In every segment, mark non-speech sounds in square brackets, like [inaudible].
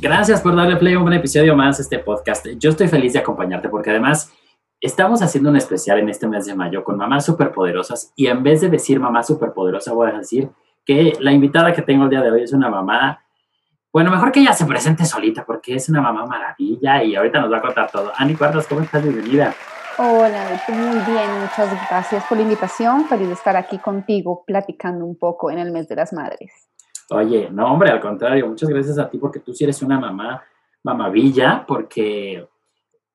Gracias por darle play a un episodio más a este podcast. Yo estoy feliz de acompañarte porque además estamos haciendo un especial en este mes de mayo con mamás superpoderosas y en vez de decir mamá superpoderosa voy a decir que la invitada que tengo el día de hoy es una mamá, bueno, mejor que ella se presente solita porque es una mamá maravilla y ahorita nos va a contar todo. Ani Cuartos, ¿cómo estás? Bienvenida. Hola, muy bien, muchas gracias por la invitación. Feliz de estar aquí contigo platicando un poco en el mes de las madres. Oye, no, hombre, al contrario, muchas gracias a ti porque tú sí eres una mamá, mamavilla, porque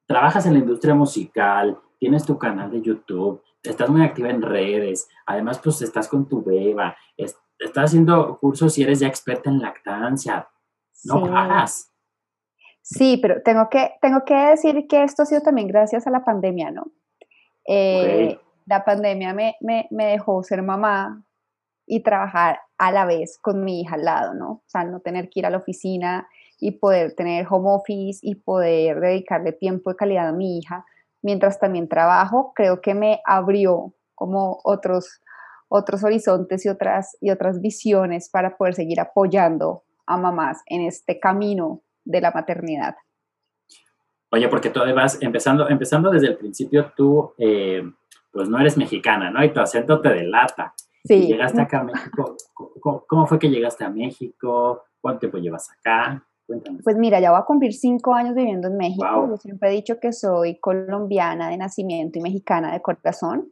trabajas en la industria musical, tienes tu canal de YouTube, estás muy activa en redes, además pues estás con tu beba, estás haciendo cursos y eres ya experta en lactancia, no paras. Sí, pero tengo que, tengo que decir que esto ha sido también gracias a la pandemia, ¿no? Eh, la pandemia me, me, me dejó ser mamá y trabajar a la vez con mi hija al lado, ¿no? O sea, no tener que ir a la oficina y poder tener home office y poder dedicarle tiempo de calidad a mi hija mientras también trabajo, creo que me abrió como otros, otros horizontes y otras, y otras visiones para poder seguir apoyando a mamás en este camino de la maternidad. Oye, porque tú además, empezando, empezando desde el principio, tú eh, pues no eres mexicana, ¿no? Y tu acento te delata. Sí. Llegaste acá a México. ¿Cómo, fue que llegaste a México? ¿Cuánto tiempo llevas acá? Cuéntanos. Pues mira, ya voy a cumplir cinco años viviendo en México. Yo siempre he dicho que soy colombiana de nacimiento y mexicana de corazón.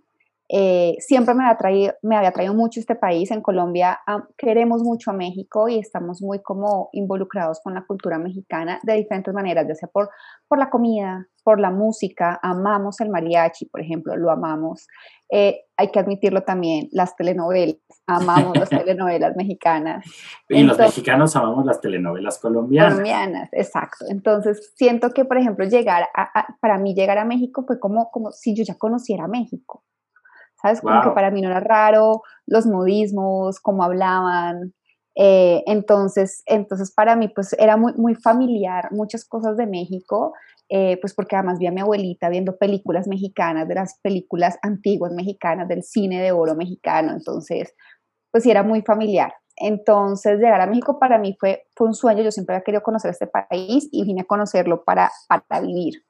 Eh, siempre me había, traído, me había traído mucho este país. En Colombia queremos mucho a México y estamos muy como involucrados con la cultura mexicana de diferentes maneras, ya sea por, por la comida, por la música, amamos el mariachi, por ejemplo, lo amamos. Eh, hay que admitirlo también, las telenovelas, amamos las [laughs] telenovelas mexicanas. Y los mexicanos amamos las telenovelas colombianas. Colombianas, exacto. Entonces, siento que, por ejemplo, llegar a, para mí llegar a México fue como, como si yo ya conociera México. ¿Sabes? Como que para mí no era raro, los modismos, cómo hablaban. Eh, entonces, entonces, para mí, pues era muy, muy familiar muchas cosas de México, eh, pues porque además vi a mi abuelita viendo películas mexicanas, de las películas antiguas mexicanas, del cine de oro mexicano, entonces, pues sí era muy familiar. Entonces, llegar a México para mí fue, fue un sueño, yo siempre había querido conocer este país y vine a conocerlo para, para vivir.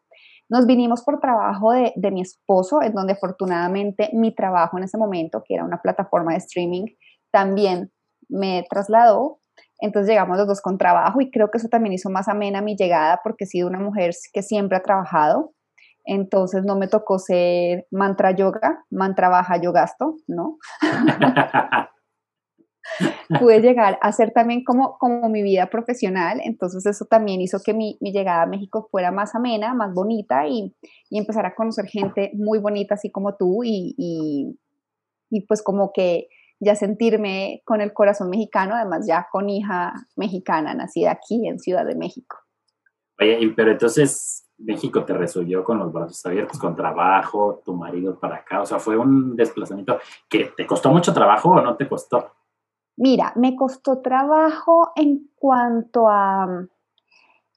Nos vinimos por trabajo de, de, mi esposo, en donde afortunadamente mi trabajo en ese momento, que era una plataforma de streaming, también me trasladó. Entonces llegamos los dos con trabajo y creo que eso también hizo más amena mi llegada porque he sido una mujer que siempre ha trabajado. Entonces no me tocó ser mantra yoga, mantra baja yo gasto, ¿no? [laughs] [laughs] [laughs] pude llegar a ser también como, como mi vida profesional, entonces eso también hizo que mi, mi llegada a México fuera más amena, más bonita y, y, empezar a conocer gente muy bonita así como tú y, y, y pues como que ya sentirme con el corazón mexicano, además ya con hija mexicana, nacida aquí en Ciudad de México. Oye, pero entonces México te resolvió con los brazos abiertos, con trabajo, tu marido para acá, o sea, fue un desplazamiento que te costó mucho trabajo o no te costó? Mira, me costó trabajo en cuanto a,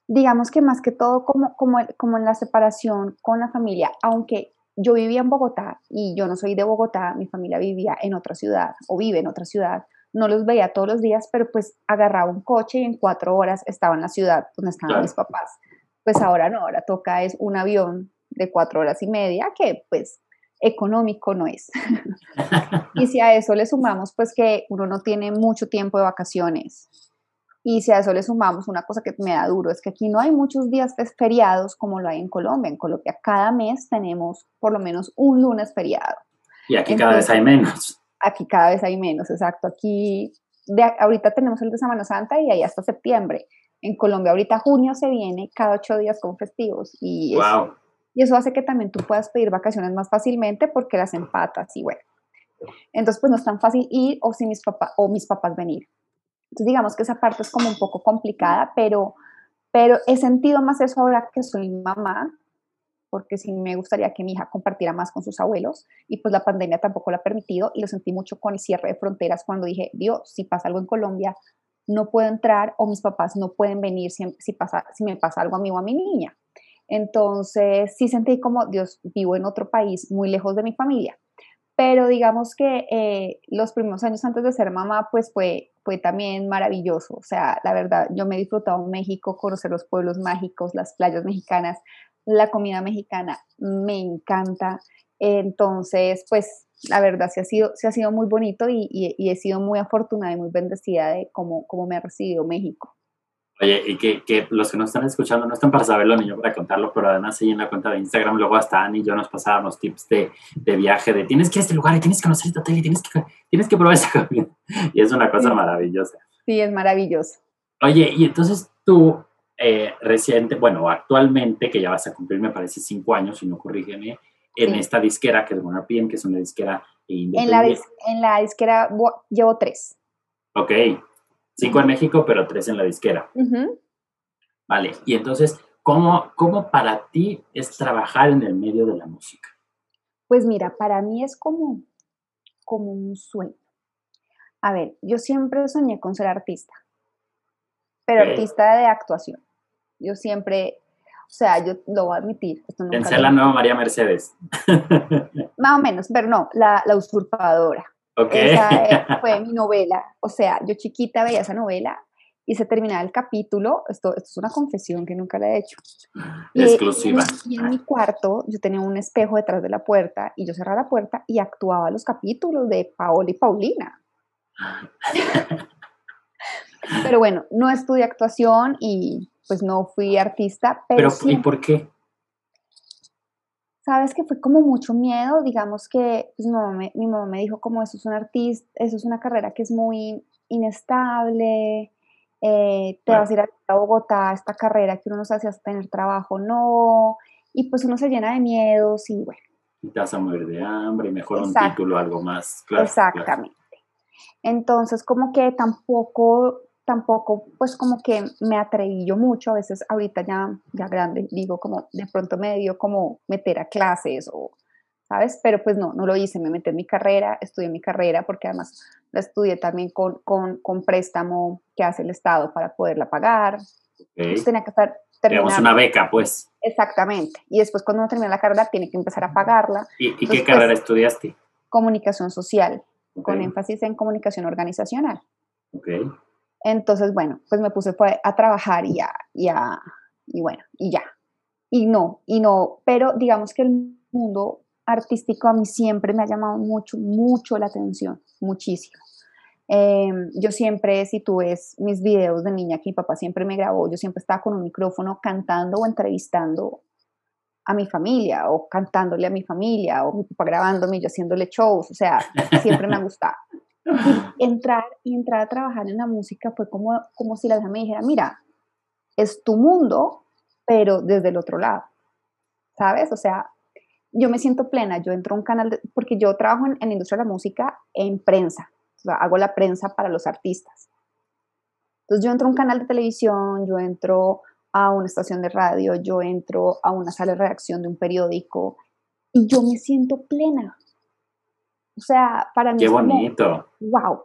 digamos que más que todo como, como, como en la separación con la familia, aunque yo vivía en Bogotá y yo no soy de Bogotá, mi familia vivía en otra ciudad o vive en otra ciudad, no los veía todos los días, pero pues agarraba un coche y en cuatro horas estaba en la ciudad donde estaban mis papás. Pues ahora no, ahora toca es un avión de cuatro horas y media que pues económico no es. [laughs] y si a eso le sumamos, pues que uno no tiene mucho tiempo de vacaciones. Y si a eso le sumamos una cosa que me da duro, es que aquí no hay muchos días feriados como lo hay en Colombia. En Colombia cada mes tenemos por lo menos un lunes feriado. Y aquí cada vez hay menos. Aquí cada vez hay menos, exacto. Aquí de, ahorita tenemos el de Semana Santa y ahí hasta septiembre. En Colombia ahorita junio se viene cada ocho días con festivos. Y wow y eso hace que también tú puedas pedir vacaciones más fácilmente porque las empatas y bueno. Entonces, pues no es tan fácil ir o, si mis, papás o mis papás venir. Entonces, digamos que esa parte es como un poco complicada, pero, pero he sentido más eso ahora que soy mamá, porque sí me gustaría que mi hija compartiera más con sus abuelos y pues la pandemia tampoco lo ha permitido y lo sentí mucho con el cierre de fronteras cuando dije, Dios, si pasa algo en Colombia, no puedo entrar o mis papás no pueden venir si, si, pasa, si me pasa algo a mí o a mi niña. Entonces sí sentí como, Dios, vivo en otro país muy lejos de mi familia, pero digamos que eh, los primeros años antes de ser mamá, pues fue, fue también maravilloso. O sea, la verdad, yo me he disfrutado México, conocer los pueblos mágicos, las playas mexicanas, la comida mexicana, me encanta. Entonces, pues la verdad se ha sido, se ha sido muy bonito y, y, he sido muy afortunada y muy bendecida de cómo, cómo me ha recibido México. Oye, y que, que, los que nos están escuchando no están para saberlo ni yo para contarlo, pero además ahí en la cuenta de Instagram luego hasta Ani y yo nos pasábamos tips de, de viaje, de tienes que ir a este lugar y tienes que conocer este hotel y tienes que, tienes que probar esa comida. [laughs] Y es una cosa maravillosa. Sí, es maravilloso. Oye, y entonces tú, eh, reciente, bueno, actualmente, que ya vas a cumplir, me parece, cinco años, si no corrígeme, en esta disquera, que es Warner que es una disquera independiente. En la, en la disquera llevo tres. Ok, Cinco en México, pero tres en la disquera. Vale, y entonces, ¿cómo, ¿cómo para ti es trabajar en el medio de la música? Pues mira, para mí es como, como un sueño. A ver, yo siempre soñé con ser artista, pero artista de actuación. Yo siempre, o sea, yo lo voy a admitir. Esto en ser la nueva María Mercedes. [laughs] Más o menos, pero no, la, la usurpadora. Esa eh, [laughs] fue mi novela. O sea, yo chiquita veía esa novela y se terminaba el capítulo. Esto, esto es una confesión que nunca la he hecho. Exclusiva. Y, en mi cuarto yo tenía un espejo detrás de la puerta y yo cerraba la puerta y actuaba los capítulos de Paola y Paulina. [laughs] pero bueno, no estudié actuación y pues no fui artista. Pero, ¿y por qué? Sabes que fue como mucho miedo, digamos que pues, mi, mamá me, dijo como eso es un artista, eso es una carrera que es muy inestable, eh, te vas a ir a Bogotá, esta carrera que uno no sabe si tener trabajo no, y pues uno se llena de miedos y bueno. Y te vas a morir de hambre mejor un título, algo más. Claro, Exactamente. Entonces como que tampoco tampoco pues como que me atreví yo mucho, a veces ahorita ya, ya grande, digo como de pronto me dio como meter a clases o, ¿sabes? Pero pues no, no lo hice, me metí en mi carrera, estudié mi carrera porque además la estudié también con, con, con préstamo que hace el Estado para poderla pagar. tenía que estar Tenemos una beca, pues. Exactamente. Y después cuando uno termina la carrera tiene que empezar a pagarla. ¿Y, qué carrera pues, estudiaste? Comunicación social, con énfasis en comunicación organizacional. Okay. Entonces, bueno, pues me puse a trabajar y, a, y, a, y bueno, y ya. Y no, y no, pero digamos que el mundo artístico a mí siempre me ha llamado mucho, mucho la atención, muchísimo. Em, yo siempre, si tú ves mis videos de niña que mi papá siempre me grabó, yo siempre estaba con un micrófono cantando o entrevistando a mi familia o cantándole a mi familia o mi papá grabándome y yo haciéndole shows, o sea, siempre me ha gustado. [laughs] [laughs] entrar y entrar a trabajar en la música fue como, como si la vida me dijera, mira, es tu mundo, pero desde el otro lado, ¿sabes? O sea, yo me siento plena, yo entro a un canal, porque yo trabajo en, la industria de la música en prensa, o sea, hago la prensa para los artistas. Entonces yo entro a un canal de televisión, yo entro a una estación de radio, yo entro a una sala de redacción de un periódico y yo me siento plena, o sea, para mí qué bonito. wow.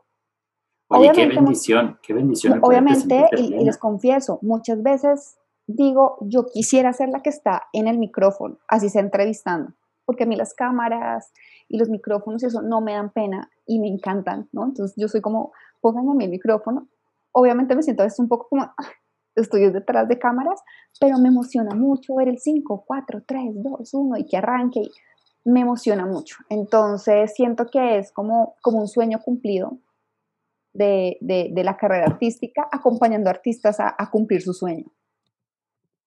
Oye, qué bendición, qué bendición. Obviamente, y, les confieso, muchas veces digo, yo quisiera ser la que está en el micrófono, así sea entrevistando, porque a mí las cámaras y los micrófonos y eso no me dan pena y me encantan, ¿no? Entonces yo soy como, pónganme a mí el micrófono. Obviamente me siento a veces un poco como, [laughs] estoy detrás de cámaras, pero me emociona mucho ver el 5, 4, 3, 2, 1 y que arranque. Y, me emociona mucho. Entonces siento que es como, como un sueño cumplido de, la carrera artística, acompañando a artistas a, cumplir su sueño.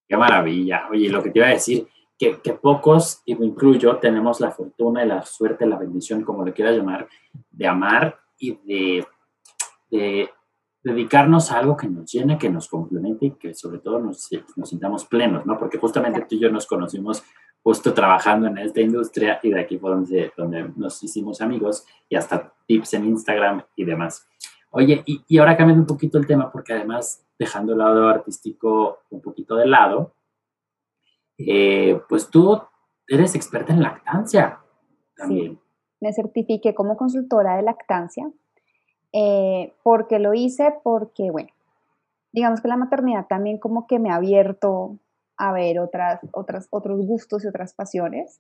Qué maravilla. Oye, lo que te iba a decir, que, que, pocos, y me incluyo, tenemos la fortuna y la suerte, la bendición, como le quieras llamar, de amar y de, de dedicarnos a algo que nos llene, que nos complemente y que sobre todo nos, nos sintamos plenos, ¿no? Porque justamente tú y yo nos conocimos justo trabajando en esta industria y de aquí fue donde, donde nos hicimos amigos y hasta tips en Instagram y demás. Oye, y, y, ahora cambiando un poquito el tema, porque además dejando el lado artístico un poquito de lado, eh, pues tú eres experta en lactancia también. Sí, me certifiqué como consultora de lactancia. Eh, porque lo hice? Porque, bueno, digamos que la maternidad también como que me ha abierto a ver otras, otras, otros gustos y otras pasiones.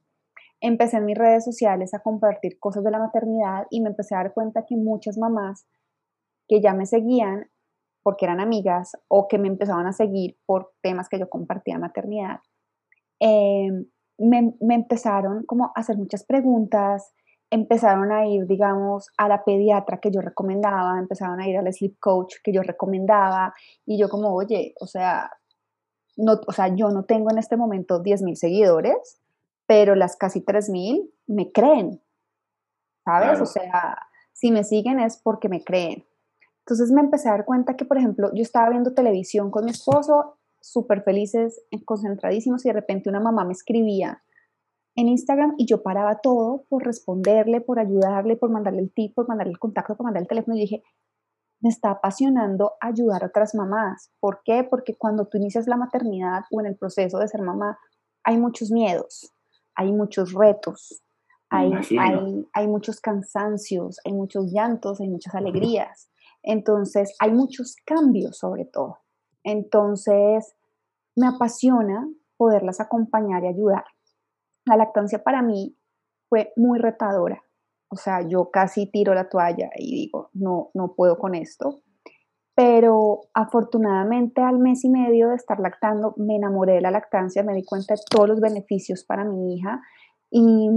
empecé en mis redes sociales a compartir cosas de la maternidad y me empecé a dar cuenta que muchas mamás que ya me seguían porque eran amigas o que me empezaban a seguir por temas que yo compartía maternidad, em, me, me, empezaron como a hacer muchas preguntas, empezaron a ir, digamos, a la pediatra que yo recomendaba, empezaron a ir al sleep coach que yo recomendaba y yo como, oye, o sea, no, o sea, yo no tengo en este momento 10.000 seguidores, pero las casi 3.000 me creen, ¿sabes? O sea, si me siguen es porque me creen. Entonces me empecé a dar cuenta que, por ejemplo, yo estaba viendo televisión con mi esposo, súper felices, concentradísimos, y de repente una mamá me escribía en Instagram y yo paraba todo por responderle, por ayudarle, por mandarle el tip, por mandarle el contacto, por mandarle el teléfono. Y dije, me está apasionando ayudar a otras mamás. ¿Por qué? Porque cuando tú inicias la maternidad o en el proceso de ser mamá, hay muchos miedos, hay muchos retos, hay, hay, hay muchos cansancios, hay muchos llantos, hay muchas alegrías. Entonces, hay muchos cambios sobre todo. Entonces, me apasiona poderlas acompañar y ayudar. La lactancia para mí fue muy retadora. O sea, yo casi tiro la toalla y digo, no, no puedo con esto. Pero afortunadamente al mes y medio de estar lactando, me enamoré de la lactancia, me di cuenta de todos los beneficios para mi hija y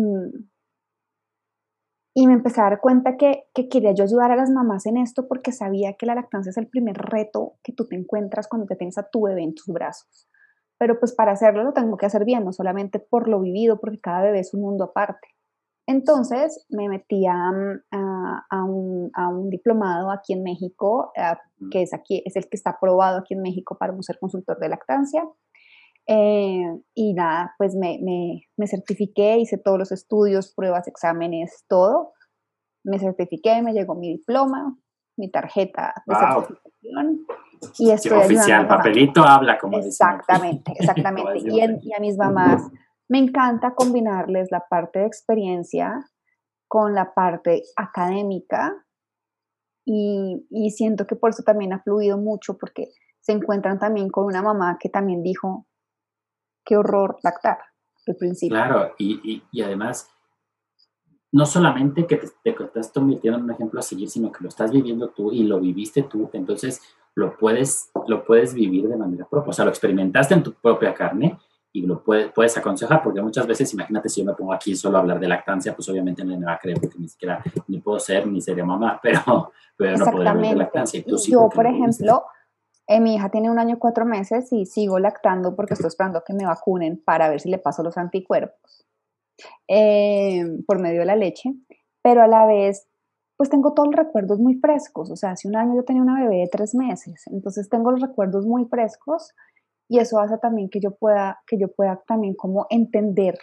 y me empecé a dar cuenta que, quería yo ayudar a las mamás en esto porque sabía que la lactancia es el primer reto que tú te encuentras cuando te tienes a tu bebé en tus brazos. Pero pues para hacerlo lo tengo que hacer bien, no solamente por lo vivido, porque cada bebé es un mundo aparte. Entonces me metí a, un, diplomado aquí en México, eh, que es, aquí, es el que está aprobado aquí en México para ser consultor de lactancia. Eh, y nada, pues me, me, me, certifiqué, hice todos los estudios, pruebas, exámenes, todo. Me certifiqué, me llegó mi diploma, mi tarjeta de certificación. Y estoy oficial, papelito habla como Exactamente, exactamente. [laughs] y, y a mis mamás me encanta combinarles la parte de experiencia con la parte académica y, y, siento que por eso también ha fluido mucho porque se encuentran también con una mamá que también dijo, qué horror lactar al principio. Claro, y, y, además, no solamente que te, estás convirtiendo en un ejemplo a seguir, sino que lo estás viviendo tú y lo viviste tú, entonces lo puedes, lo puedes vivir de manera propia, o sea, lo experimentaste en tu propia carne y lo puedes, puedes aconsejar, porque muchas veces, imagínate si yo me pongo aquí solo a hablar de lactancia, pues obviamente no me va a creer porque ni siquiera ni puedo ser ni sería mamá, [laughs] pero, pero no podría hablar de lactancia. yo, por ejemplo, eh, mi hija tiene un año y cuatro meses y sigo lactando porque estoy esperando que me vacunen para ver si le paso los anticuerpos eh, por medio de la leche, pero a la vez, pues tengo todos los recuerdos muy frescos. O sea, hace un año yo tenía una bebé de tres meses, entonces tengo los recuerdos muy frescos y eso hace también que yo pueda, que yo pueda también como entender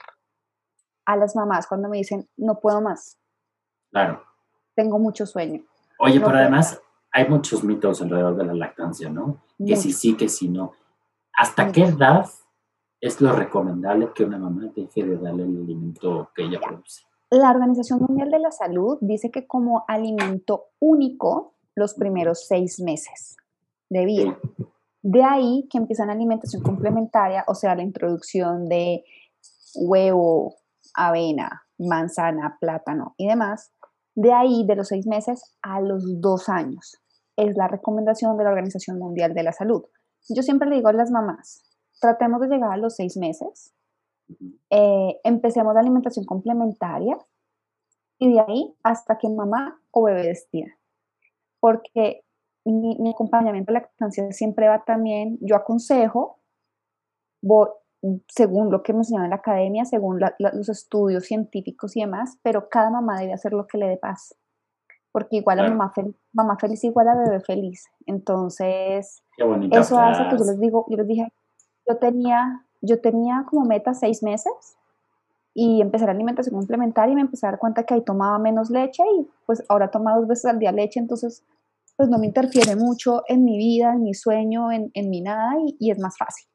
a las mamás cuando me dicen, no puedo más. Claro. Tengo mucho sueño. Oye, pero además, hay muchos mitos alrededor de la lactancia, ¿no? Que si sí, que si no. ¿Hasta qué edad es lo recomendable que una mamá deje de darle el alimento que ella produce? La Organización Mundial de la Salud dice que como alimento único los primeros seis meses de vida. De ahí que empiezan alimentación complementaria, o sea, la introducción de huevo, avena, manzana, plátano y demás. De ahí, de los seis meses a los dos años es la recomendación de la Organización Mundial de la Salud. Yo siempre le digo a las mamás, tratemos de llegar a los seis meses, eh, empecemos la alimentación complementaria y de ahí hasta que mamá o bebé decida. Porque mi, acompañamiento a la lactancia siempre va también, yo aconsejo, según lo que me enseñaron en la academia, según los estudios científicos y demás, pero cada mamá debe hacer lo que le dé paz porque igual a mamá, feliz, mamá feliz igual a bebé feliz. Entonces, eso hace que yo les digo, yo les dije, yo tenía, yo tenía como meta seis meses y empecé la alimentación complementaria y me empecé a dar cuenta que ahí tomaba menos leche y pues ahora toma dos veces al día leche, entonces pues no me interfiere mucho en mi vida, en mi sueño, en, en mi nada y, es más fácil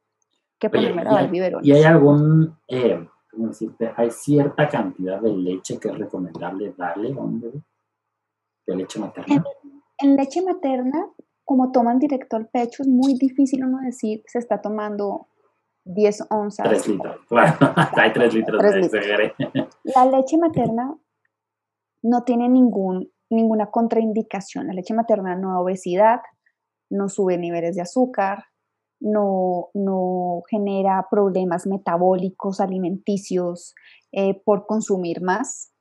que ponerme a dar biberón. ¿Y hay algún, eh, cómo decirte, hay cierta cantidad de leche que es recomendable darle a un bebé? leche materna? En, leche materna, como toman directo al pecho, es muy difícil uno decir se está tomando 10 onzas. 3 litros, claro, [laughs] hay 3 litros de La leche materna no tiene ningún, ninguna contraindicación. La leche materna no da obesidad, no sube niveles de azúcar, no, no genera problemas metabólicos, alimenticios eh, por consumir más.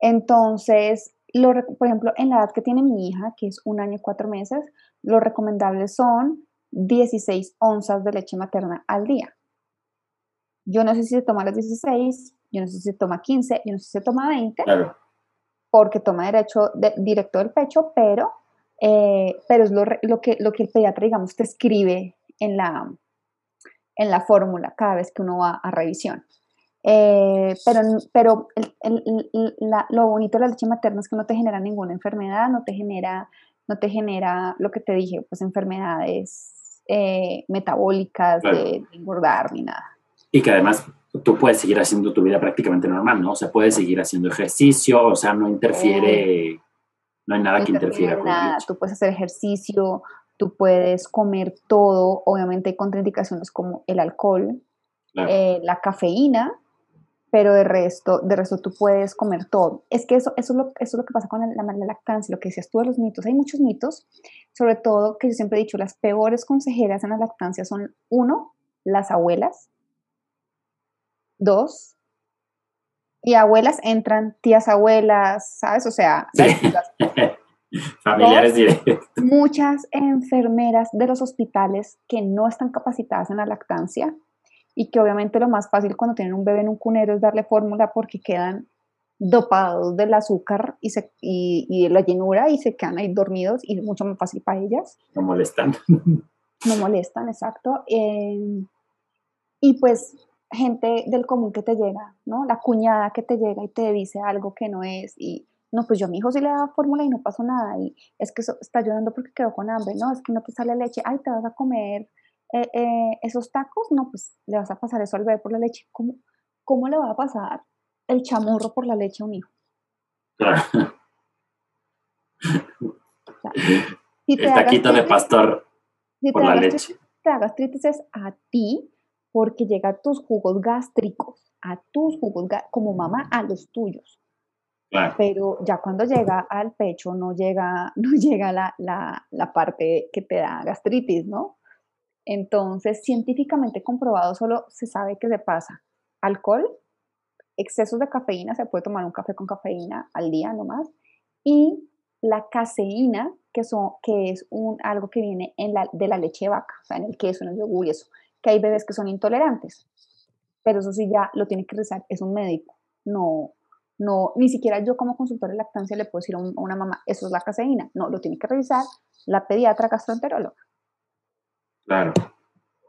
Entonces, lo, por ejemplo, en la edad que tiene mi hija, que es un año y cuatro meses, lo recomendable son 16 onzas de leche materna al día. Yo no sé si se toma las 16, yo no sé si se toma 15, yo no sé si se toma 20, porque toma derecho directo del pecho, pero, eh, pero es lo, lo, que, lo que el pediatra, digamos, te escribe en la, en la fórmula cada vez que uno va a revisión. Eh, pero pero lo bonito de la leche materna es que no te genera ninguna enfermedad, no te genera, no te genera lo que te dije, pues enfermedades eh, metabólicas, de, engordar ni nada. Y que además tú puedes seguir haciendo tu vida prácticamente normal, ¿no? O sea, puedes seguir haciendo ejercicio, o sea, no interfiere, no hay nada que interfiera con nada. Tú puedes hacer ejercicio, tú puedes comer todo, obviamente hay contraindicaciones como el alcohol, eh, la cafeína, pero de resto, de resto tú puedes comer todo. Es que eso, eso, es, lo, eso es lo que pasa con la, la, lactancia, lo que decías tú de los mitos. Hay muchos mitos, sobre todo que yo siempre he dicho, las peores consejeras en la lactancia son, uno, las abuelas, dos, y abuelas entran tías abuelas, ¿sabes? O sea, [laughs] Familiares directos. Muchas enfermeras de los hospitales que no están capacitadas en la lactancia y que obviamente lo más fácil cuando tienen un bebé en un cunero es darle fórmula porque quedan dopados del azúcar y, se, y, de la llenura y se quedan ahí dormidos y es mucho más fácil para ellas. No molestan. No molestan, exacto. Eh, y pues gente del común que te llega, ¿no? La cuñada que te llega y te dice algo que no es y no, pues yo a mi hijo sí le daba fórmula y no pasó nada, y es que eso está llorando porque quedó con hambre, no, es que no te sale leche, ay, te vas a comer eh, eh, esos tacos, no, pues le vas a pasar eso al bebé por la leche. ¿Cómo, cómo le va a pasar el chamorro por la leche a un hijo? el taquito de pastor por la leche. Te hagas tristes a ti porque llega tus jugos gástricos, a tus jugos, como mamá, a los tuyos. Pero ya cuando llega al pecho no llega, [laughs] no llega la, la, la, parte que te da gastritis, ¿no? Entonces, científicamente comprobado, solo se sabe que se pasa alcohol, excesos de cafeína, se puede tomar un café con cafeína al día nomás, y la caseína, que, son, que es un, algo que viene en la, de la leche de vaca, o sea, en el queso, en el yogur y eso, que hay bebés que son intolerantes, pero eso sí ya lo tiene que rezar, es un médico, no, no, ni siquiera yo como consultora de lactancia le puedo decir a, una mamá, eso es la caseína. No, lo tiene que revisar la pediatra gastroenteróloga. Claro.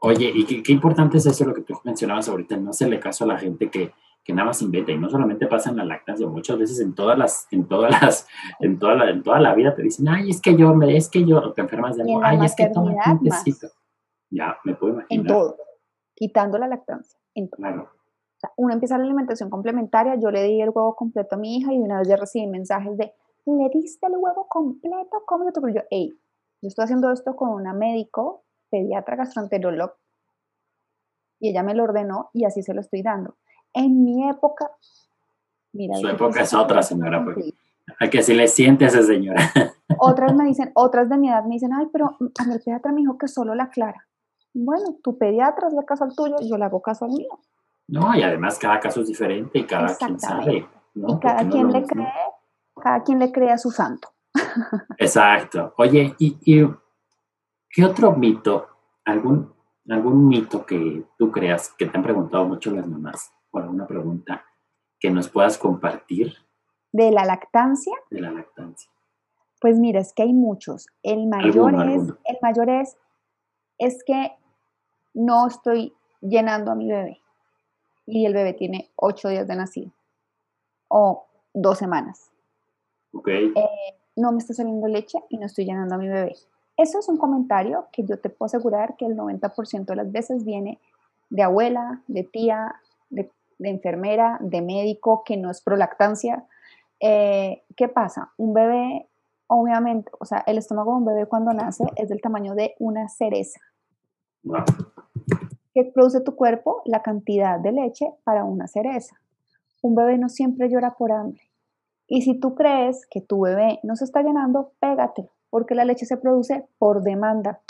Oye, y qué, importante es eso lo que tú mencionabas ahorita, no hacerle caso a la gente que, que nada más inventa y no solamente pasa en la lactancia, muchas veces en todas las, en todas las, en toda la, en toda la vida te dicen, ay, es que yo, es que yo, te enfermas de algo, ay, es que toma un Ya, me puedo imaginar. En todo, quitando la lactancia, en todo. Claro uno empieza la alimentación complementaria, yo le di el huevo completo a mi hija y una vez ya recibí mensajes de, ¿le diste el huevo completo? ¿Cómo yo? Pero yo, hey, yo estoy haciendo esto con una médico, pediatra, gastroenterólogo, y ella me lo ordenó y así se lo estoy dando. En mi época, mira. Su época es otra, señora. Porque, hay que si le siente a esa señora. Otras me dicen, otras de mi edad me dicen, ay, pero a mi pediatra me dijo que solo la clara. Bueno, tu pediatra le caso al tuyo, yo le hago caso al mío. No, y además cada caso es diferente y cada quien sabe. Y cada quien le cree, cada quien le cree a su santo. [laughs] Exacto. Oye, ¿y, qué otro mito, algún, algún mito que tú creas que te han preguntado mucho las mamás o alguna pregunta que nos puedas compartir? ¿De la lactancia? De la lactancia. Pues mira, es que hay muchos. El mayor es, el mayor es, es que no estoy llenando a mi bebé y el bebé tiene ocho días de nacido o dos semanas. Okay. Eh, no me está saliendo leche y no estoy llenando a mi bebé. Eso es un comentario que yo te puedo asegurar que el 90% de las veces viene de abuela, de tía, de, enfermera, de médico, que no es prolactancia. Eh, ¿Qué pasa? Un bebé, obviamente, o sea, el estómago de un bebé cuando nace es del tamaño de una cereza. ¿Qué produce tu cuerpo? La cantidad de leche para una cereza. Un bebé no siempre llora por hambre. Y si tú crees que tu bebé no se está llenando, pégate, porque la leche se produce por demanda.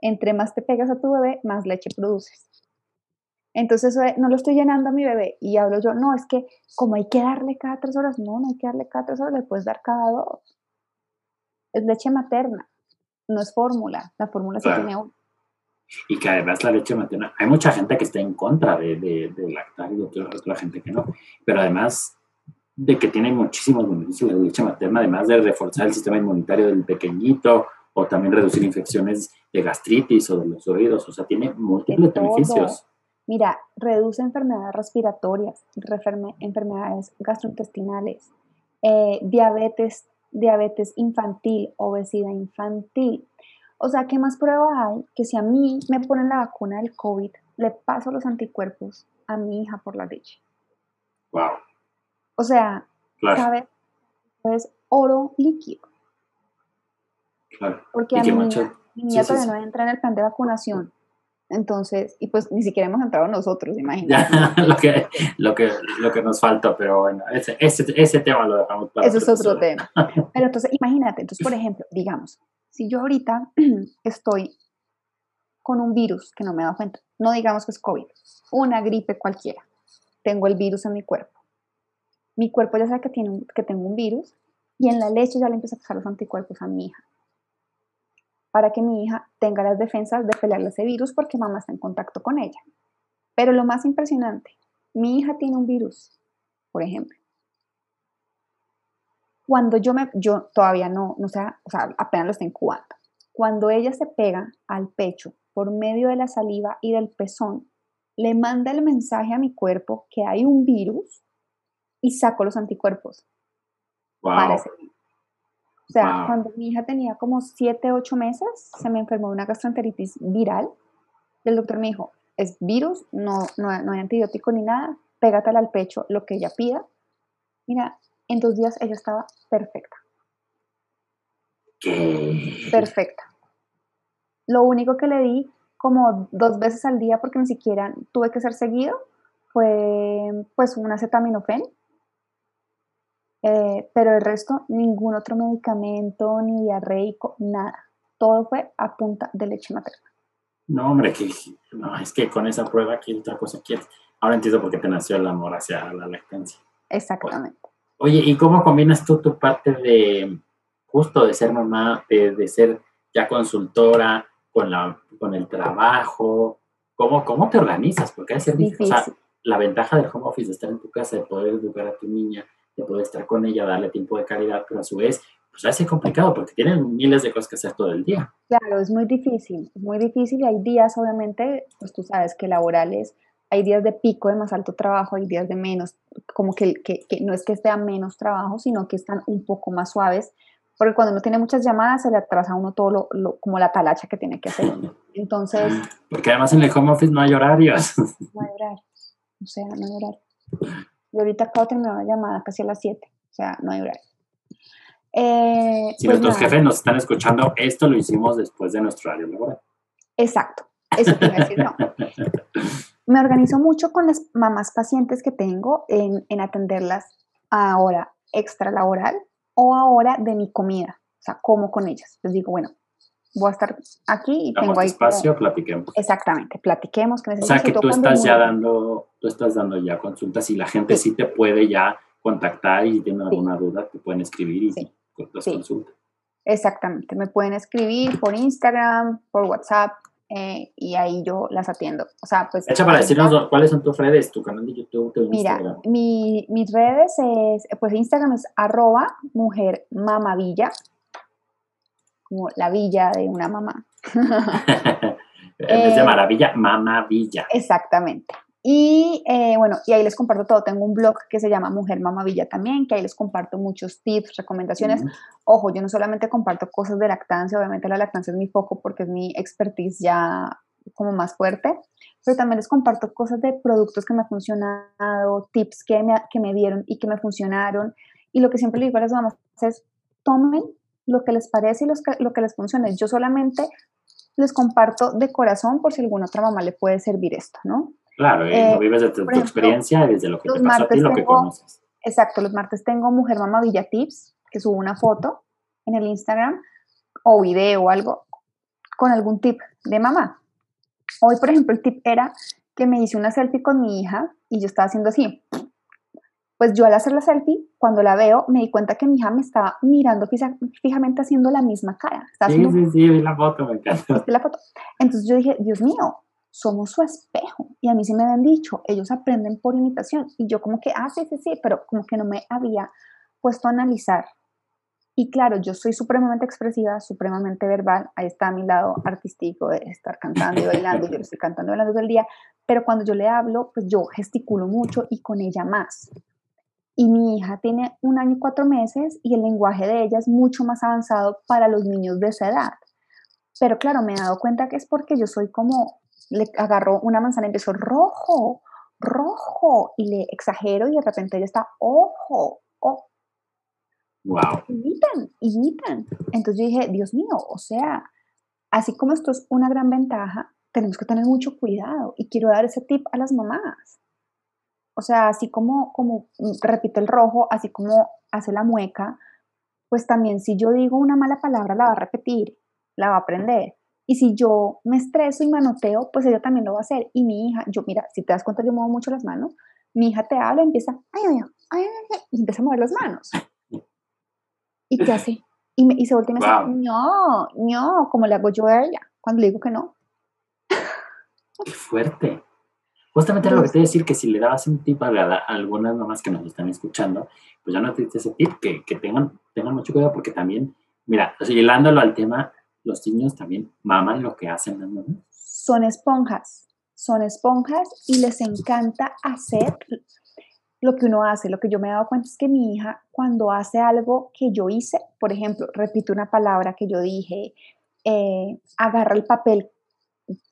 Entre más te pegas a tu bebé, más leche produces. Entonces, no lo estoy llenando a mi bebé y hablo yo, no, es que como hay que darle cada tres horas, no, no hay que darle cada tres horas, le puedes dar cada dos. Es leche materna, no es fórmula, la fórmula se tiene uno. Y que además la leche materna, hay mucha gente que está en contra de, de, lactar y otra, otra gente que no, pero además de que tiene muchísimos beneficios la leche materna, además de reforzar el sistema inmunitario del pequeñito o también reducir infecciones de gastritis o de los oídos, o sea, tiene múltiples beneficios. Mira, reduce enfermedades respiratorias, enfermedades gastrointestinales, eh, diabetes, diabetes infantil, obesidad infantil. O sea, ¿qué más prueba hay? Que si a mí me ponen la vacuna del COVID, le paso los anticuerpos a mi hija por la leche. Wow. O sea, ¿sabes? Es oro líquido. Claro. Porque a mi niña, todavía no entra en el plan de vacunación entonces, y pues ni siquiera hemos entrado nosotros, imagínate. [laughs] lo, que, lo, que, lo que nos falta, pero bueno, ese, ese, ese tema lo dejamos para Eso es otro tema. [laughs] Pero entonces, imagínate, entonces, por ejemplo, digamos, si yo ahorita [clears throat] estoy con un virus que no me he dado cuenta, no digamos que es COVID, una gripe cualquiera, tengo el virus en mi cuerpo. Mi cuerpo ya sabe que, tiene, que tengo un virus y en la leche ya le empieza a pasar los anticuerpos a mi hija para que mi hija tenga las defensas de pelearle ese virus porque mamá está en contacto con ella. Pero lo más impresionante, mi hija tiene un virus, por ejemplo. Cuando yo me, yo todavía no, no sé, o sea, apenas lo estoy incubando. Cuando ella se pega al pecho por medio de la saliva y del pezón, le manda el mensaje a mi cuerpo que hay un virus y saco los anticuerpos para ese virus. O sea, cuando mi hija tenía como 7, 8 meses, se me enfermó de una gastroenteritis viral. El doctor me dijo, es virus, no, no, hay antibiótico ni nada, pégatela al pecho, lo que ella pida. Mira, en dos días ella estaba perfecta. Perfecta. Lo único que le di como dos veces al día, porque ni siquiera tuve que ser seguido, fue pues un acetaminofén eh, pero el resto, ningún otro medicamento, ni diarreico, nada. Todo fue a punta de leche materna. No, hombre, que, no, es que con esa prueba, ¿qué otra cosa quieres? Ahora entiendo por qué te nació el amor hacia la lactancia. Exactamente. Oye, ¿y cómo combinas tú tu parte de justo de ser mamá, de, ser ya consultora, con, la, con el trabajo? ¿Cómo, ¿Cómo te organizas? Porque hay ser difícil. O sea, la ventaja del home office de estar en tu casa, de poder educar a tu niña, de poder estar con ella, darle tiempo de calidad, pero a su vez, pues hace complicado porque tienen miles de cosas que hacer todo el día. Claro, es muy difícil, es muy difícil y hay días, obviamente, pues tú sabes que laborales, hay días de pico de más alto trabajo, hay días de menos, como que, que, no es que esté a menos trabajo, sino que están un poco más suaves, porque cuando uno tiene muchas llamadas se le atrasa a uno todo lo, como la talacha que tiene que hacer Entonces... Porque además en el home office no hay horarios. [laughs] No hay horarios, o sea, no hay horarios. Y ahorita acabo de terminar una llamada casi a las 7, o sea, no hay horario. Eh, si pues nuestros jefes nos están escuchando, esto lo hicimos después de nuestro horario laboral. Exacto, eso te decir, no. [laughs] Me organizo mucho con las mamás pacientes que tengo en, en atenderlas a hora extra laboral o a hora de mi comida, o sea, como con ellas. Les digo, bueno, voy a estar aquí y tengo ahí espacio, platiquemos. Exactamente, platiquemos. Que o sea, que tú estás ya dando, tú estás dando ya consultas y la gente sí, te puede ya contactar y si tienen alguna duda te pueden escribir y sí. las consultas. Exactamente, me pueden escribir por Instagram, por WhatsApp eh, y ahí yo las atiendo. O sea, pues... Echa para decirnos cuáles son tus redes, tu canal de YouTube, tu Mira, mi, mis redes es, pues Instagram es arroba mujer mamavilla como la villa de una mamá. [laughs] en vez de eh, maravilla, mamá villa. Exactamente. Y eh, bueno, y ahí les comparto todo. Tengo un blog que se llama Mujer Mamavilla también, que ahí les comparto muchos tips, recomendaciones. Ojo, yo no solamente comparto cosas de lactancia, obviamente la lactancia es mi foco porque es mi expertise ya como más fuerte, pero también les comparto cosas de productos que me han funcionado, tips que me, que me dieron y que me funcionaron. Y lo que siempre le digo a las mamás es, tomen lo que les parece y lo que les funcione. Yo solamente les comparto de corazón por si alguna otra mamá le puede servir esto, ¿no? Claro, y eh, vives de tu, experiencia y desde lo que te pasó a ti, lo que conoces. Exacto, los martes tengo Mujer Mamá Villa Tips, que subo una foto en el Instagram o video o algo con algún tip de mamá. Hoy, por ejemplo, el tip era que me hice una selfie con mi hija y yo estaba haciendo así. Pues yo al hacer la selfie, cuando la veo, me di cuenta que mi hija me estaba mirando fijamente haciendo la misma cara. sí, sí, sí, vi la foto, me encanta. [laughs] la foto. Entonces yo dije, Dios mío, somos su espejo. Y a mí sí me habían dicho, ellos aprenden por imitación. Y yo como que, ah, sí, sí, sí, pero como que no me había puesto a analizar. Y claro, yo soy supremamente expresiva, supremamente verbal. Ahí está mi lado artístico de estar cantando y bailando. yo estoy cantando y bailando todo el día. Pero cuando yo le hablo, pues yo gesticulo mucho y con ella más. Y mi hija tiene un año y cuatro meses y el lenguaje de ella es mucho más avanzado para los niños de esa edad. Pero claro, me he dado cuenta que es porque yo soy como le agarró una manzana y empezó rojo, rojo, y le exagero y de repente ella está ojo, oh. Wow. Imitan, imitan. Entonces yo dije, Dios mío, o sea, así como esto es una gran ventaja, tenemos que tener mucho cuidado y quiero dar ese tip a las mamás. O sea, así como, como repite el rojo, así como hace la mueca, pues también si yo digo una mala palabra la va a repetir, la va a aprender. Y si yo me estreso y manoteo, pues ella también lo va a hacer. Y mi hija, yo, mira, si te das cuenta, yo muevo mucho las manos. Mi hija te habla y empieza, ay, ay, ay, ay, y empieza a mover las manos. ¿Y qué hace? Y, me, y se voltea y me dice, no, no, como le hago yo a ella, cuando le digo que no. Qué fuerte. Justamente era lo que te iba a decir, que si le dabas un tip a, algunas mamás que nos están escuchando, pues ya no te ese tip, que, que tengan, tengan mucho cuidado, porque también, mira, o hilándolo al tema, los niños también maman lo que hacen las mamás. Son esponjas, son esponjas y les encanta hacer lo que uno hace. Lo que yo me he dado cuenta es que mi hija cuando hace algo que yo hice, por ejemplo, repite una palabra que yo dije, eh, agarra el papel,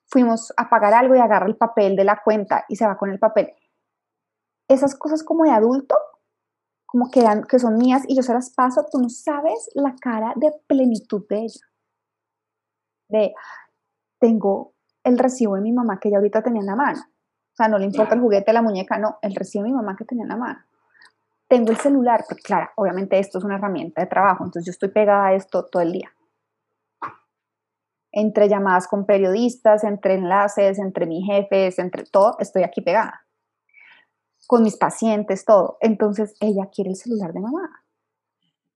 fuimos a pagar algo y agarra el papel de la cuenta y se va con el papel. Esas cosas como de adulto, como que, que son mías y yo se las paso, tú no sabes la cara de plenitud de ella de tengo el recibo de mi mamá que ella ahorita tenía en la mano. O sea, no le importa el juguete, la muñeca, no, el recibo de mi mamá que tenía en la mano. Tengo el celular, porque claro, obviamente esto es una herramienta de trabajo, entonces yo estoy pegada a esto todo el día. Entre llamadas con periodistas, entre enlaces, entre mis jefes, entre todo, estoy aquí pegada. Con mis pacientes, todo. Entonces ella quiere el celular de mamá.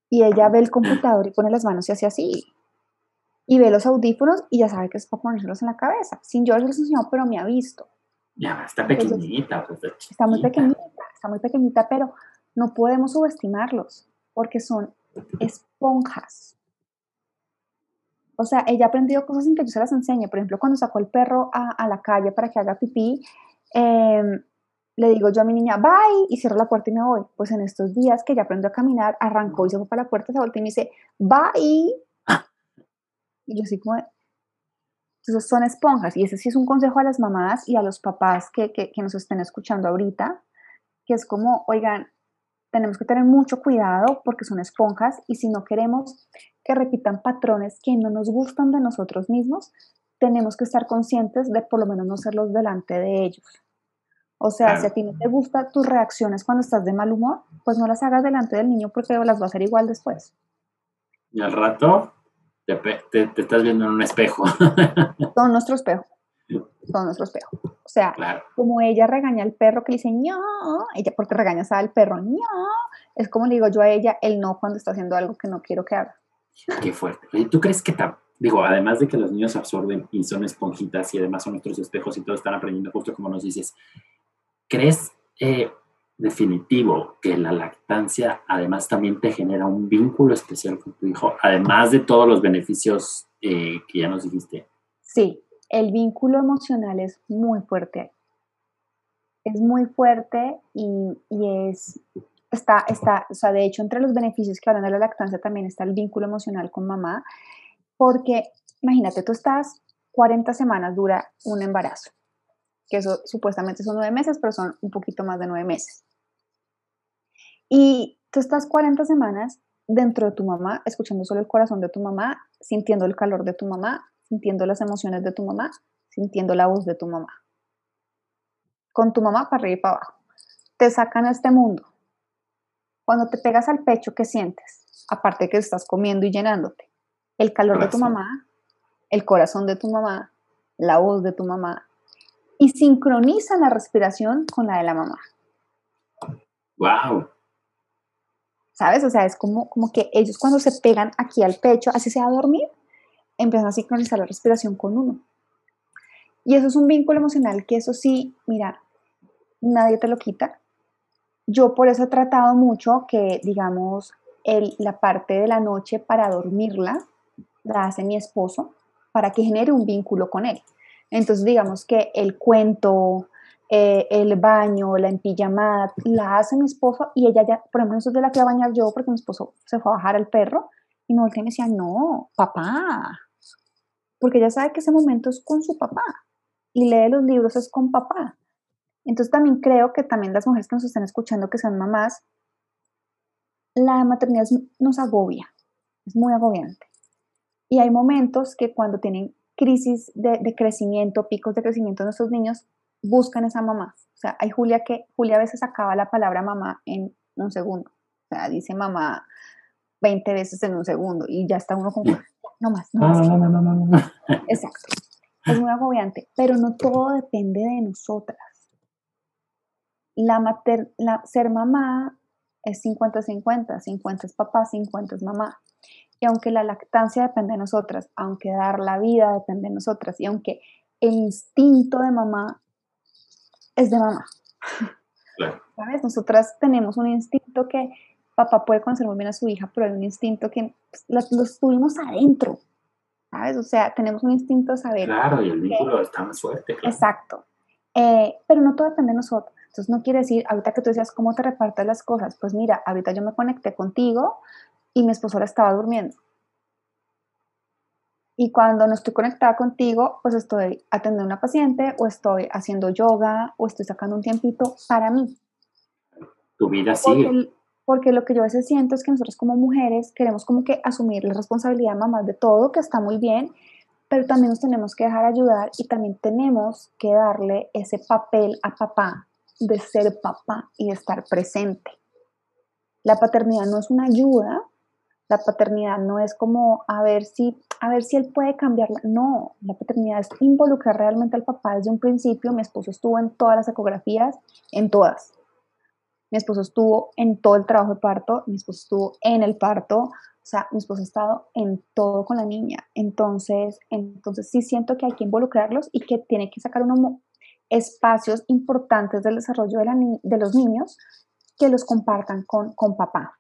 Y ella ve el computador y pone las manos y hace así y ve los audífonos y ya sabe que es para ponérselos en la cabeza. Sin yo les enseñado, pero me ha visto. Ya, está pequeñita. Pues, está muy pequeñita, está muy pequeñita, pero no podemos subestimarlos porque son esponjas. O sea, ella ha aprendido cosas sin que yo se las enseñe. Por ejemplo, cuando sacó el perro a, la calle para que haga pipí, em, le digo yo a mi niña, bye, y cierro la puerta y me voy. Pues en estos días que ya aprendió a caminar, arrancó y se fue para la puerta, se volteó y me dice, bye, y yo así como, entonces son esponjas. Y ese sí es un consejo a las mamás y a los papás que, que, que nos estén escuchando ahorita, que es como, oigan, tenemos que tener mucho cuidado porque son esponjas y si no queremos que repitan patrones que no nos gustan de nosotros mismos, tenemos que estar conscientes de por lo menos no serlos delante de ellos. O sea, si a ti no te gustan tus reacciones cuando estás de mal humor, pues no las hagas delante del niño porque las va a hacer igual después. Y al rato te, estás viendo en un espejo. [laughs] Son nuestro espejo. Son nuestro espejo. O sea, como ella regaña al perro que le dice no, ella porque regañas al perro no, es como le digo yo a ella el no cuando está haciendo algo que no quiero que haga. Qué fuerte. ¿tú crees que, digo, además de que los niños absorben y son esponjitas y además son nuestros espejos y todos están aprendiendo justo como nos dices, ¿crees eh, definitivo que la lactancia además también te genera un vínculo especial con tu hijo, además de todos los beneficios eh, que ya nos dijiste. Sí, el vínculo emocional es muy fuerte. Es muy fuerte y, es, está, está, o sea, de hecho, entre los beneficios que hablan de la lactancia también está el vínculo emocional con mamá, porque imagínate, tú estás 40 semanas dura un embarazo, que eso supuestamente son nueve meses, pero son un poquito más de nueve meses. Y tú estás 40 semanas dentro de tu mamá, escuchando solo el corazón de tu mamá, sintiendo el calor de tu mamá, sintiendo las emociones de tu mamá, sintiendo la voz de tu mamá. Con tu mamá para arriba y para abajo. Te sacan a este mundo. Cuando te pegas al pecho, ¿qué sientes? Aparte que estás comiendo y llenándote. El calor de tu mamá, el corazón de tu mamá, la voz de tu mamá. Y sincroniza la respiración con la de la mamá. ¡Wow! ¿Sabes? O sea, es como, como que ellos cuando se pegan aquí al pecho, así se va a dormir, empiezan a sincronizar la respiración con uno. Y eso es un vínculo emocional que eso sí, mira, nadie te lo quita. Yo por eso he tratado mucho que, digamos, el, la parte de la noche para dormirla la hace mi esposo para que genere un vínculo con él. Entonces, digamos que el cuento, eh, el baño, la empillamada, la hace mi esposo y ella ya, por ejemplo, nosotros la fui a bañar yo porque mi esposo se fue a bajar al perro y me volteé y me decía, no, papá, porque ella sabe que ese momento es con su papá y lee los libros es con papá. Entonces también creo que también las mujeres que nos están escuchando que son mamás, la maternidad nos agobia, es muy agobiante. Y hay momentos que cuando tienen crisis de, de crecimiento, picos de crecimiento de nuestros niños, buscan esa mamá. O sea, hay Julia que, Julia a veces acaba la palabra mamá en un segundo. O sea, dice mamá 20 veces en un segundo y ya está uno como, no más, no más. Exacto. Es muy agobiante, pero no todo depende de nosotras. La mater, la, ser mamá es 50-50, 50 es papá, 50 es mamá. Y aunque la lactancia depende de nosotras, aunque dar la vida depende de nosotras, y aunque el instinto de mamá es de mamá. ¿Sabes? Nosotras tenemos un instinto que papá puede conocer muy bien a su hija, pero hay un instinto que pues, lo, tuvimos adentro. ¿Sabes? O sea, tenemos un instinto de saber. Claro, y el vínculo está más fuerte. Exacto. Eh, pero no todo depende de nosotros. Entonces no quiere decir, ahorita que tú decías, ¿cómo te repartes las cosas? Pues mira, ahorita yo me conecté contigo y mi esposo la estaba durmiendo. Y cuando no estoy conectada contigo, pues estoy atendiendo a una paciente o estoy haciendo yoga o estoy sacando un tiempito para mí. Tu vida sigue. Porque, porque, lo que yo a veces siento es que nosotros como mujeres queremos como que asumir la responsabilidad mamá de todo, que está muy bien, pero también nos tenemos que dejar ayudar y también tenemos que darle ese papel a papá de ser papá y de estar presente. La paternidad no es una ayuda, la paternidad no es como a ver si, a ver si él puede cambiarla. No, la paternidad es involucrar realmente al papá desde un principio. Mi esposo estuvo en todas las ecografías, en todas. Mi esposo estuvo en todo el trabajo de parto, mi esposo estuvo en el parto, o sea, mi esposo ha estado en todo con la niña. Entonces, entonces sí siento que hay que involucrarlos y que tiene que sacar unos espacios importantes del desarrollo de, la de los niños que los compartan con, con papá.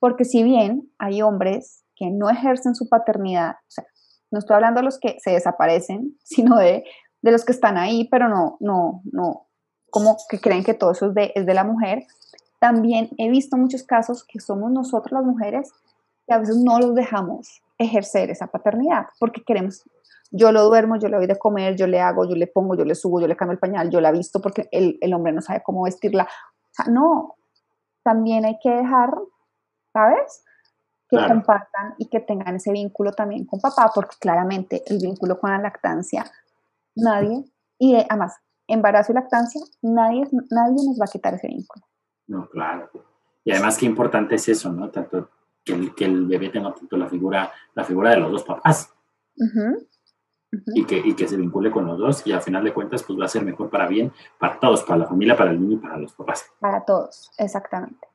Porque si bien hay hombres que no ejercen su paternidad, o sea, no estoy hablando de los que se desaparecen, [laughs] sino de, de los que están ahí, pero no, no, no, como que creen que todo eso es de, es de la mujer. También he visto muchos casos que somos nosotros las mujeres que a veces no los dejamos ejercer esa paternidad porque queremos, yo lo duermo, yo le doy de comer, yo le hago, yo le pongo, yo le subo, yo le cambio el pañal, yo la visto porque el, el hombre no sabe cómo vestirla. O sea, no, también hay que dejar ¿sabes? Que compartan y que tengan ese vínculo también con papá, porque claramente el vínculo con la lactancia, nadie, y además, embarazo y lactancia, nadie, nadie nos va a quitar ese vínculo. No, claro. Y además qué importante es eso, ¿no? Tanto que el, que el bebé tenga tanto la figura, la figura de los dos papás. Y, que, y que se vincule con los dos y al final de cuentas pues va a ser mejor para bien, para todos, para la familia, para el niño y para los papás. Para todos, exactamente.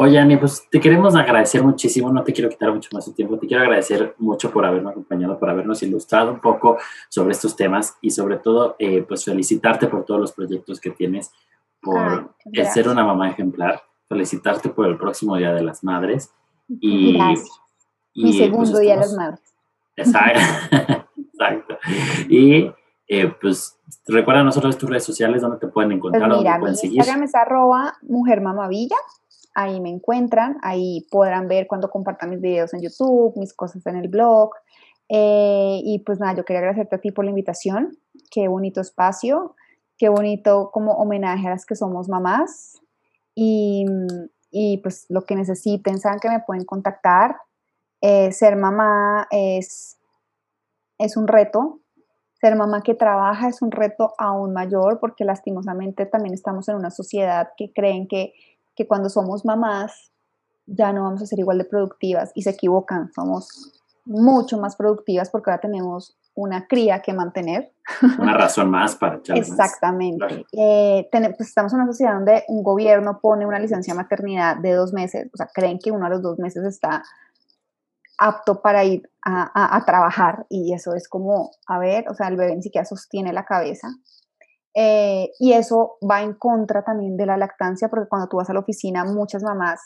Oye, Ani, pues te queremos agradecer muchísimo, no te quiero quitar mucho más tu tiempo, te quiero agradecer mucho por haberme acompañado, por habernos ilustrado un poco sobre estos temas y sobre todo, eh, pues felicitarte por todos los proyectos que tienes, por el ser una mamá ejemplar, felicitarte por el próximo Día de las Madres. Y, Gracias. Mi pues, segundo Día de las Madres. [laughs] Exacto. Y eh, pues recuerda a nosotros tus redes sociales donde te pueden encontrar, pues mira, pueden seguir. Instagram es arroba mujer mamavilla ahí me encuentran, ahí podrán ver cuando compartan mis videos en YouTube, mis cosas en el blog. Eh, y pues nada, yo quería agradecerte a ti por la invitación, qué bonito espacio, qué bonito como homenaje a las que somos mamás. Y, y pues lo que necesiten, saben que me pueden contactar. Eh, ser mamá es es un reto. Ser mamá que trabaja es un reto aún mayor porque lastimosamente también estamos en una sociedad que creen que, que cuando somos mamás ya no vamos a ser igual de productivas y se equivocan, somos mucho más productivas porque ahora tenemos una cría que mantener. Una razón más para echarle Exactamente. Eh, pues estamos en una sociedad donde un gobierno pone una licencia de maternidad de dos meses, o sea, creen que uno a los dos meses está apto para ir a, trabajar y eso es como, a ver, o sea, el bebé ni siquiera sostiene la cabeza. Eh, y eso va en contra también de la lactancia porque cuando tú vas a la oficina muchas mamás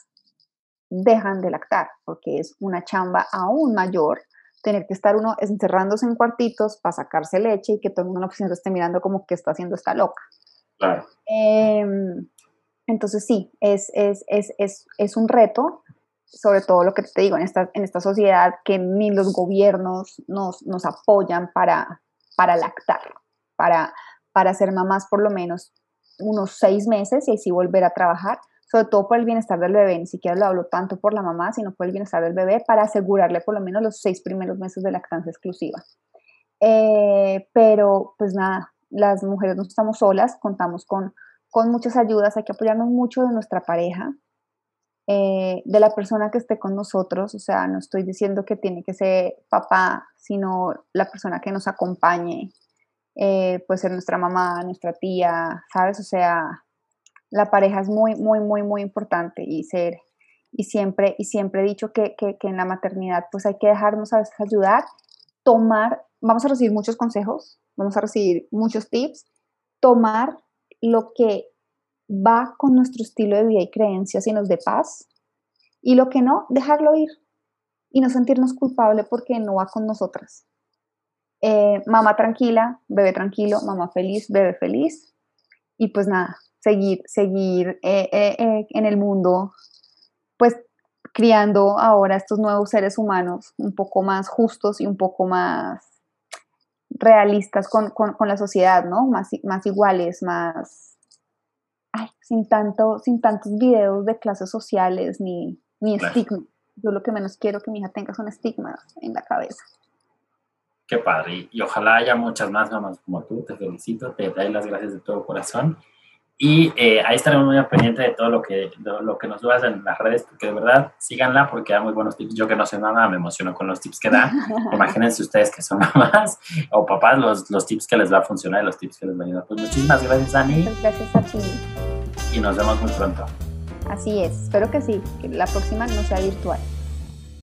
dejan de lactar porque es una chamba aún mayor tener que estar uno encerrándose en cuartitos para sacarse leche y que todo el mundo en la oficina esté mirando como que está haciendo esta loca. Claro. Em, entonces sí, es, es, es, es, un reto, sobre todo lo que te digo, en esta, en esta sociedad que ni los gobiernos nos, nos apoyan para, para lactar, para, para ser mamás por lo menos unos seis meses y así volver a trabajar sobre todo por el bienestar del bebé, ni siquiera lo hablo tanto por la mamá, sino por el bienestar del bebé para asegurarle por lo menos los seis primeros meses de lactancia exclusiva. Eh, pero pues nada, las mujeres no estamos solas, contamos con, con muchas ayudas, hay que apoyarnos mucho de nuestra pareja, eh, de la persona que esté con nosotros, o sea, no estoy diciendo que tiene que ser papá, sino la persona que nos acompañe, eh, puede ser nuestra mamá, nuestra tía, ¿sabes? O sea, la pareja es muy, muy, muy, muy importante y ser, y siempre, y siempre he dicho que, en la maternidad pues hay que dejarnos a veces ayudar, tomar, vamos a recibir muchos consejos, vamos a recibir muchos tips, tomar lo que va con nuestro estilo de vida y creencias y nos dé paz, y lo que no, dejarlo ir y no sentirnos culpables porque no va con nosotras. Eh, mamá tranquila, bebé tranquilo, mamá feliz, bebé feliz, y pues nada, seguir, seguir eh, eh, eh, en el mundo, pues criando ahora estos nuevos seres humanos un poco más justos y un poco más realistas con, la sociedad, ¿no? Más, más iguales, más... Ay, sin, tanto, sin tantos videos de clases sociales ni, ni estigma. Yo lo que menos quiero que mi hija tenga son estigmas en la cabeza. Qué padre. Y ojalá haya muchas más mamás como tú. Te felicito, te doy las gracias de todo corazón. Y eh, ahí estaremos muy pendientes de todo lo que, lo, que nos subas en las redes, porque de verdad síganla porque da muy buenos tips. Yo que no sé nada, me emociono con los tips que da. [laughs] Imagínense ustedes que son mamás o papás, los, los tips que les va a funcionar y los tips que les van a ayudar. Pues muchísimas gracias, Ani. gracias a ti. Y nos vemos muy pronto. Así es, espero que sí, que la próxima no sea virtual.